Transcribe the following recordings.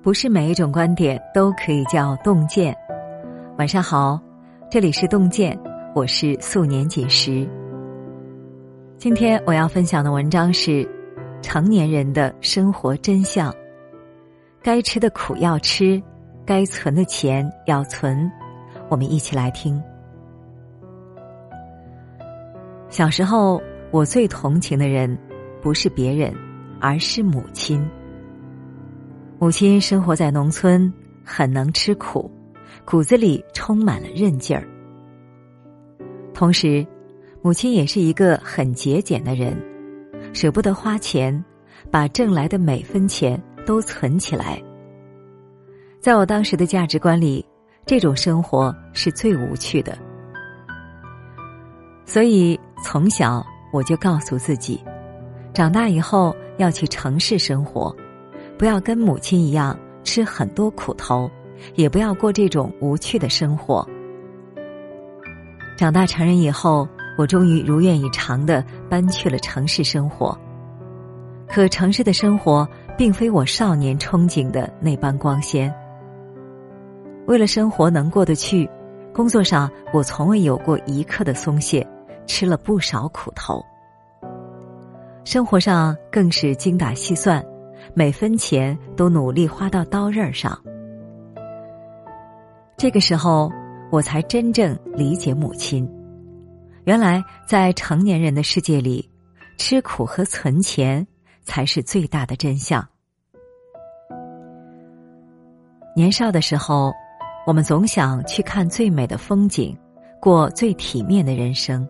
不是每一种观点都可以叫洞见。晚上好，这里是洞见，我是素年锦时。今天我要分享的文章是：成年人的生活真相。该吃的苦要吃，该存的钱要存。我们一起来听。小时候，我最同情的人，不是别人，而是母亲。母亲生活在农村，很能吃苦，骨子里充满了韧劲儿。同时，母亲也是一个很节俭的人，舍不得花钱，把挣来的每分钱都存起来。在我当时的价值观里，这种生活是最无趣的。所以从小我就告诉自己，长大以后要去城市生活。不要跟母亲一样吃很多苦头，也不要过这种无趣的生活。长大成人以后，我终于如愿以偿的搬去了城市生活。可城市的生活并非我少年憧憬的那般光鲜。为了生活能过得去，工作上我从未有过一刻的松懈，吃了不少苦头。生活上更是精打细算。每分钱都努力花到刀刃上。这个时候，我才真正理解母亲。原来，在成年人的世界里，吃苦和存钱才是最大的真相。年少的时候，我们总想去看最美的风景，过最体面的人生。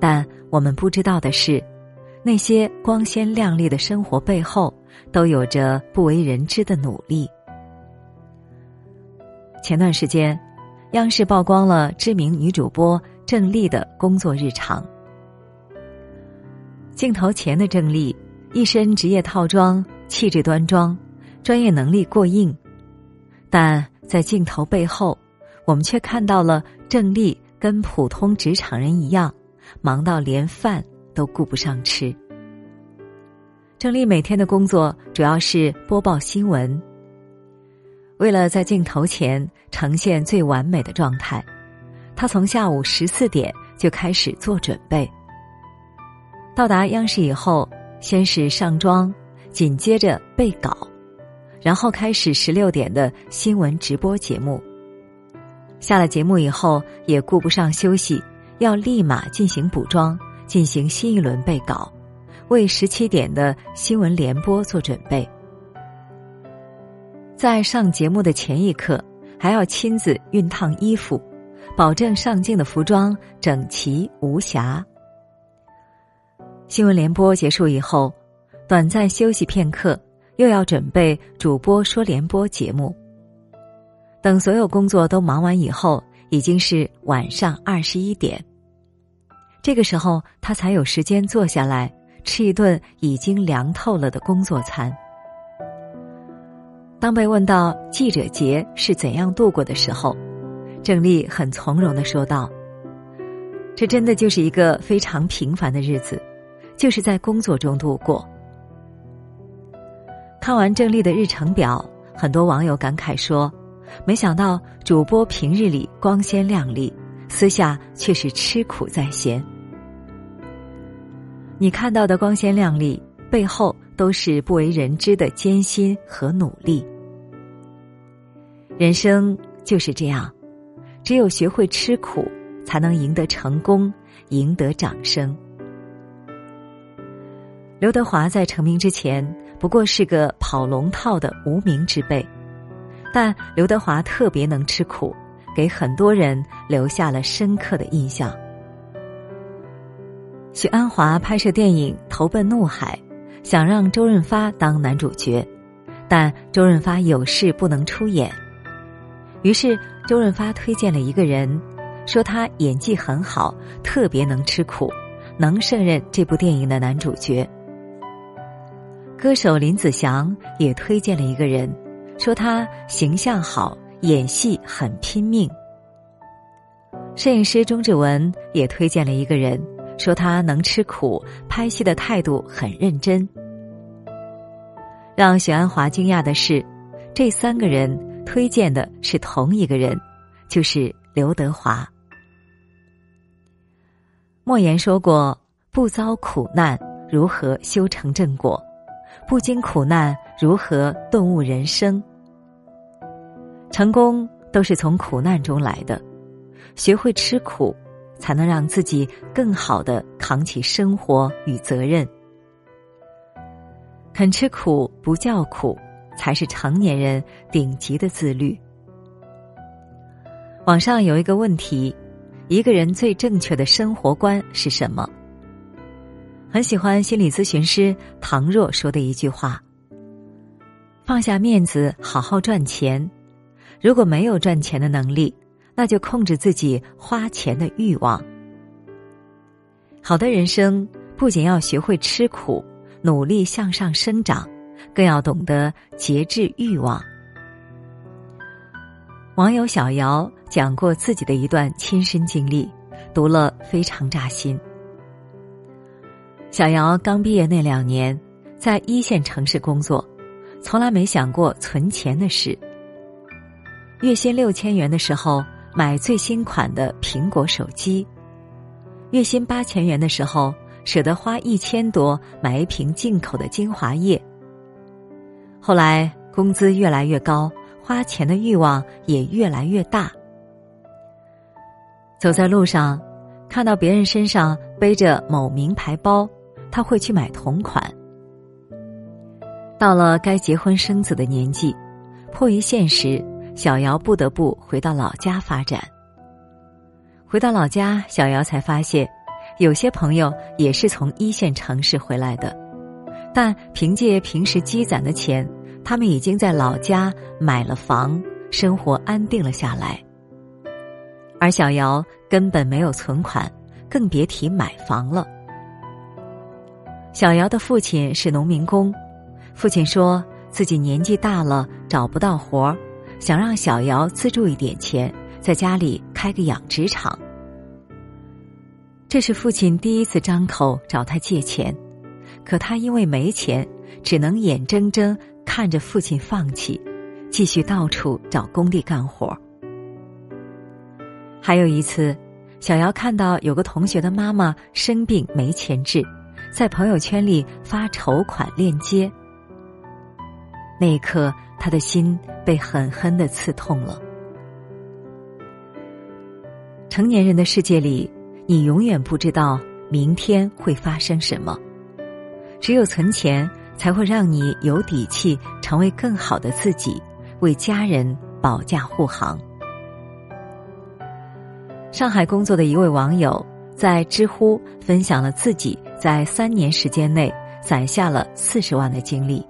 但我们不知道的是。那些光鲜亮丽的生活背后，都有着不为人知的努力。前段时间，央视曝光了知名女主播郑丽的工作日常。镜头前的郑丽，一身职业套装，气质端庄，专业能力过硬；但在镜头背后，我们却看到了郑丽跟普通职场人一样，忙到连饭。都顾不上吃。郑丽每天的工作主要是播报新闻。为了在镜头前呈现最完美的状态，她从下午十四点就开始做准备。到达央视以后，先是上妆，紧接着备稿，然后开始十六点的新闻直播节目。下了节目以后，也顾不上休息，要立马进行补妆。进行新一轮备稿，为十七点的新闻联播做准备。在上节目的前一刻，还要亲自熨烫衣服，保证上镜的服装整齐无瑕。新闻联播结束以后，短暂休息片刻，又要准备主播说联播节目。等所有工作都忙完以后，已经是晚上二十一点。这个时候，他才有时间坐下来吃一顿已经凉透了的工作餐。当被问到记者节是怎样度过的时候，郑丽很从容的说道：“这真的就是一个非常平凡的日子，就是在工作中度过。”看完郑丽的日程表，很多网友感慨说：“没想到主播平日里光鲜亮丽。”私下却是吃苦在先。你看到的光鲜亮丽，背后都是不为人知的艰辛和努力。人生就是这样，只有学会吃苦，才能赢得成功，赢得掌声。刘德华在成名之前，不过是个跑龙套的无名之辈，但刘德华特别能吃苦。给很多人留下了深刻的印象。许鞍华拍摄电影《投奔怒海》，想让周润发当男主角，但周润发有事不能出演。于是周润发推荐了一个人，说他演技很好，特别能吃苦，能胜任这部电影的男主角。歌手林子祥也推荐了一个人，说他形象好。演戏很拼命。摄影师钟志文也推荐了一个人，说他能吃苦，拍戏的态度很认真。让许鞍华惊讶的是，这三个人推荐的是同一个人，就是刘德华。莫言说过：“不遭苦难，如何修成正果？不经苦难，如何顿悟人生？成功都是从苦难中来的，学会吃苦，才能让自己更好的扛起生活与责任。肯吃苦不叫苦，才是成年人顶级的自律。”网上有一个问题。一个人最正确的生活观是什么？很喜欢心理咨询师唐若说的一句话：“放下面子，好好赚钱。如果没有赚钱的能力，那就控制自己花钱的欲望。好的人生不仅要学会吃苦，努力向上生长，更要懂得节制欲望。”网友小姚讲过自己的一段亲身经历，读了非常扎心。小姚刚毕业那两年，在一线城市工作，从来没想过存钱的事。月薪六千元的时候，买最新款的苹果手机；月薪八千元的时候，舍得花一千多买一瓶进口的精华液。后来工资越来越高。花钱的欲望也越来越大。走在路上，看到别人身上背着某名牌包，他会去买同款。到了该结婚生子的年纪，迫于现实，小姚不得不回到老家发展。回到老家，小姚才发现，有些朋友也是从一线城市回来的，但凭借平时积攒的钱。他们已经在老家买了房，生活安定了下来。而小姚根本没有存款，更别提买房了。小姚的父亲是农民工，父亲说自己年纪大了找不到活儿，想让小姚资助一点钱，在家里开个养殖场。这是父亲第一次张口找他借钱，可他因为没钱，只能眼睁睁。看着父亲放弃，继续到处找工地干活。还有一次，小姚看到有个同学的妈妈生病没钱治，在朋友圈里发筹款链接。那一刻，他的心被狠狠的刺痛了。成年人的世界里，你永远不知道明天会发生什么，只有存钱。才会让你有底气成为更好的自己，为家人保驾护航。上海工作的一位网友在知乎分享了自己在三年时间内攒下了四十万的经历。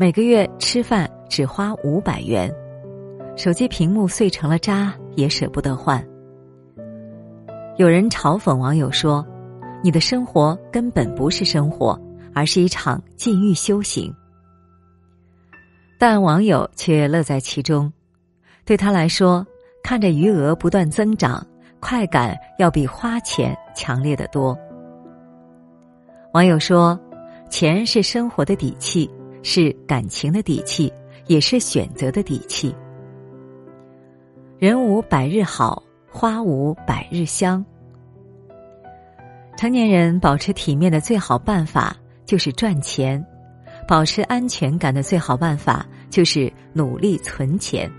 每个月吃饭只花五百元，手机屏幕碎成了渣也舍不得换。有人嘲讽网友说：“你的生活根本不是生活。”而是一场禁欲修行，但网友却乐在其中。对他来说，看着余额不断增长，快感要比花钱强烈的多。网友说：“钱是生活的底气，是感情的底气，也是选择的底气。人无百日好，花无百日香。成年人保持体面的最好办法。”就是赚钱，保持安全感的最好办法就是努力存钱。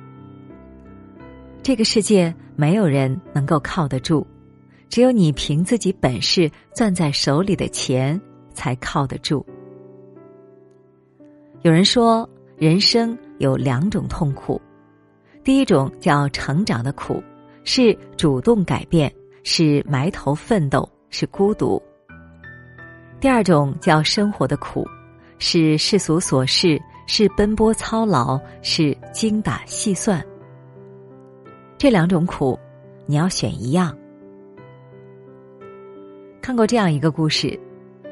这个世界没有人能够靠得住，只有你凭自己本事攥在手里的钱才靠得住。有人说，人生有两种痛苦，第一种叫成长的苦，是主动改变，是埋头奋斗，是孤独。第二种叫生活的苦，是世俗琐事，是奔波操劳，是精打细算。这两种苦，你要选一样。看过这样一个故事，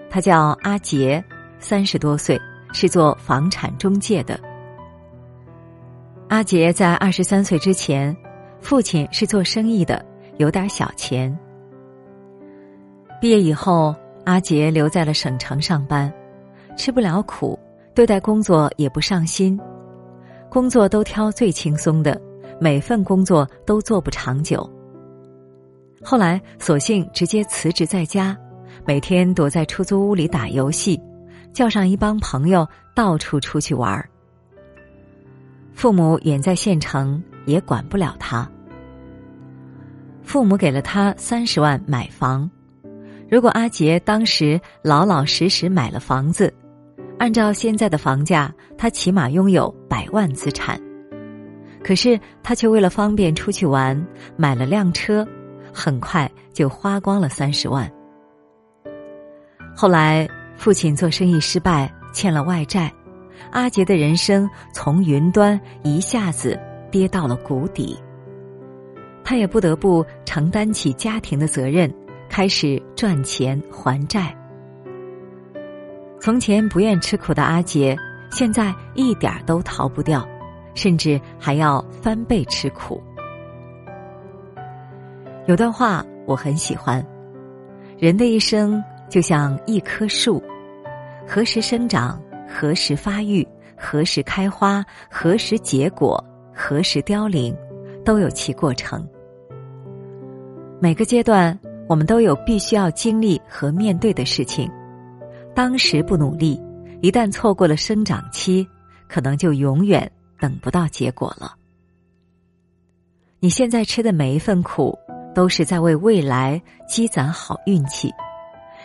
他叫阿杰，三十多岁，是做房产中介的。阿杰在二十三岁之前，父亲是做生意的，有点小钱。毕业以后。阿杰留在了省城上班，吃不了苦，对待工作也不上心，工作都挑最轻松的，每份工作都做不长久。后来索性直接辞职在家，每天躲在出租屋里打游戏，叫上一帮朋友到处出去玩儿。父母远在县城，也管不了他。父母给了他三十万买房，如果阿杰当时老老实实买了房子，按照现在的房价，他起码拥有百万资产。可是他却为了方便出去玩，买了辆车。很快就花光了三十万。后来父亲做生意失败，欠了外债，阿杰的人生从云端一下子跌到了谷底。他也不得不承担起家庭的责任，开始赚钱还债。从前不愿吃苦的阿杰，现在一点都逃不掉，甚至还要翻倍吃苦。有段话我很喜欢：人的一生就像一棵树，何时生长，何时发育，何时开花，何时结果，何时凋零，都有其过程。每个阶段，我们都有必须要经历和面对的事情。当时不努力，一旦错过了生长期，可能就永远等不到结果了。你现在吃的每一份苦。都是在为未来积攒好运气，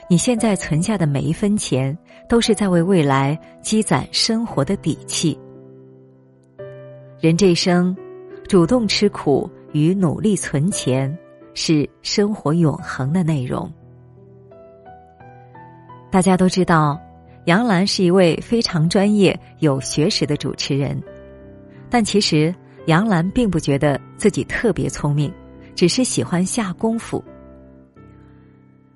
你现在存下的每一分钱，都是在为未来积攒生活的底气。人这一生，主动吃苦与努力存钱，是生活永恒的内容。大家都知道，杨澜是一位非常专业、有学识的主持人，但其实杨澜并不觉得自己特别聪明。只是喜欢下功夫。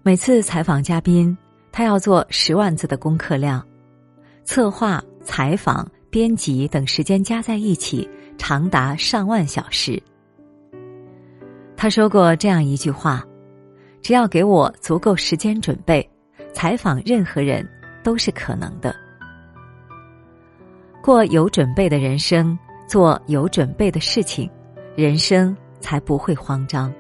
每次采访嘉宾，他要做十万字的功课量，策划、采访、编辑等时间加在一起，长达上万小时。他说过这样一句话：“只要给我足够时间准备，采访任何人都是可能的。”过有准备的人生，做有准备的事情，人生。才不会慌张。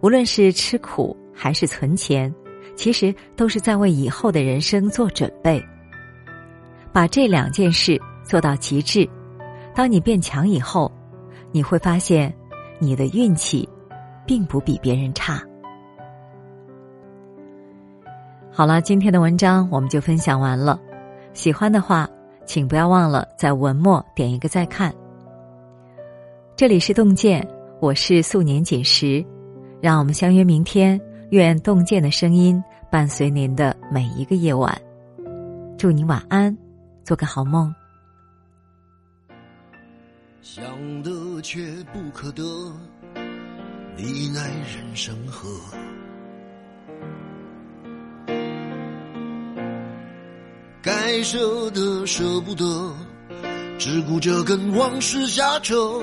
无论是吃苦还是存钱，其实都是在为以后的人生做准备。把这两件事做到极致，当你变强以后，你会发现你的运气并不比别人差。好了，今天的文章我们就分享完了。喜欢的话，请不要忘了在文末点一个再看。这里是洞见，我是素年锦时，让我们相约明天。愿洞见的声音伴随您的每一个夜晚。祝您晚安，做个好梦。想得却不可得，你奈人生何？该舍的舍不得，只顾着跟往事瞎扯。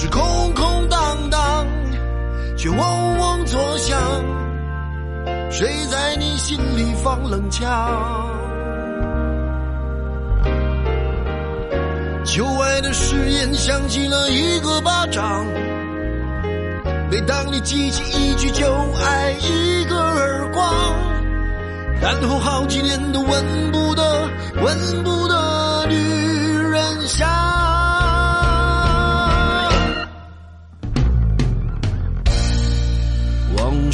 是空空荡荡，却嗡嗡作响。谁在你心里放冷枪？旧爱的誓言响起了一个巴掌。每当你记起一句就爱，一个耳光，然后好几年都闻不得，闻不得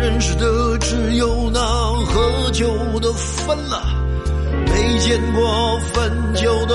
认识的只有那喝酒的分了，没见过分酒的